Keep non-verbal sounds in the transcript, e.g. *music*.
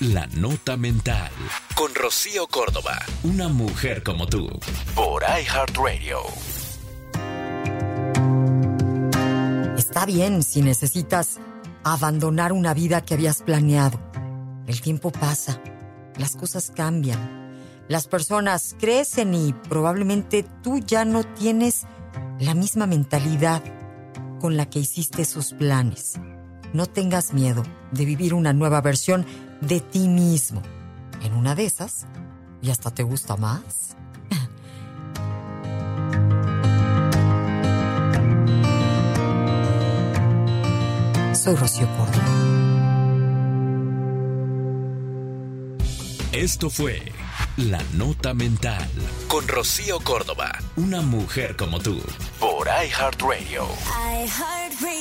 La Nota Mental. Con Rocío Córdoba. Una mujer como tú. Por iHeartRadio. Está bien si necesitas abandonar una vida que habías planeado. El tiempo pasa. Las cosas cambian. Las personas crecen y probablemente tú ya no tienes la misma mentalidad con la que hiciste sus planes. No tengas miedo de vivir una nueva versión de ti mismo. En una de esas, y hasta te gusta más. *laughs* Soy Rocío Córdoba. Esto fue La Nota Mental con Rocío Córdoba. Una mujer como tú. Por iHeartRadio. iHeartRadio.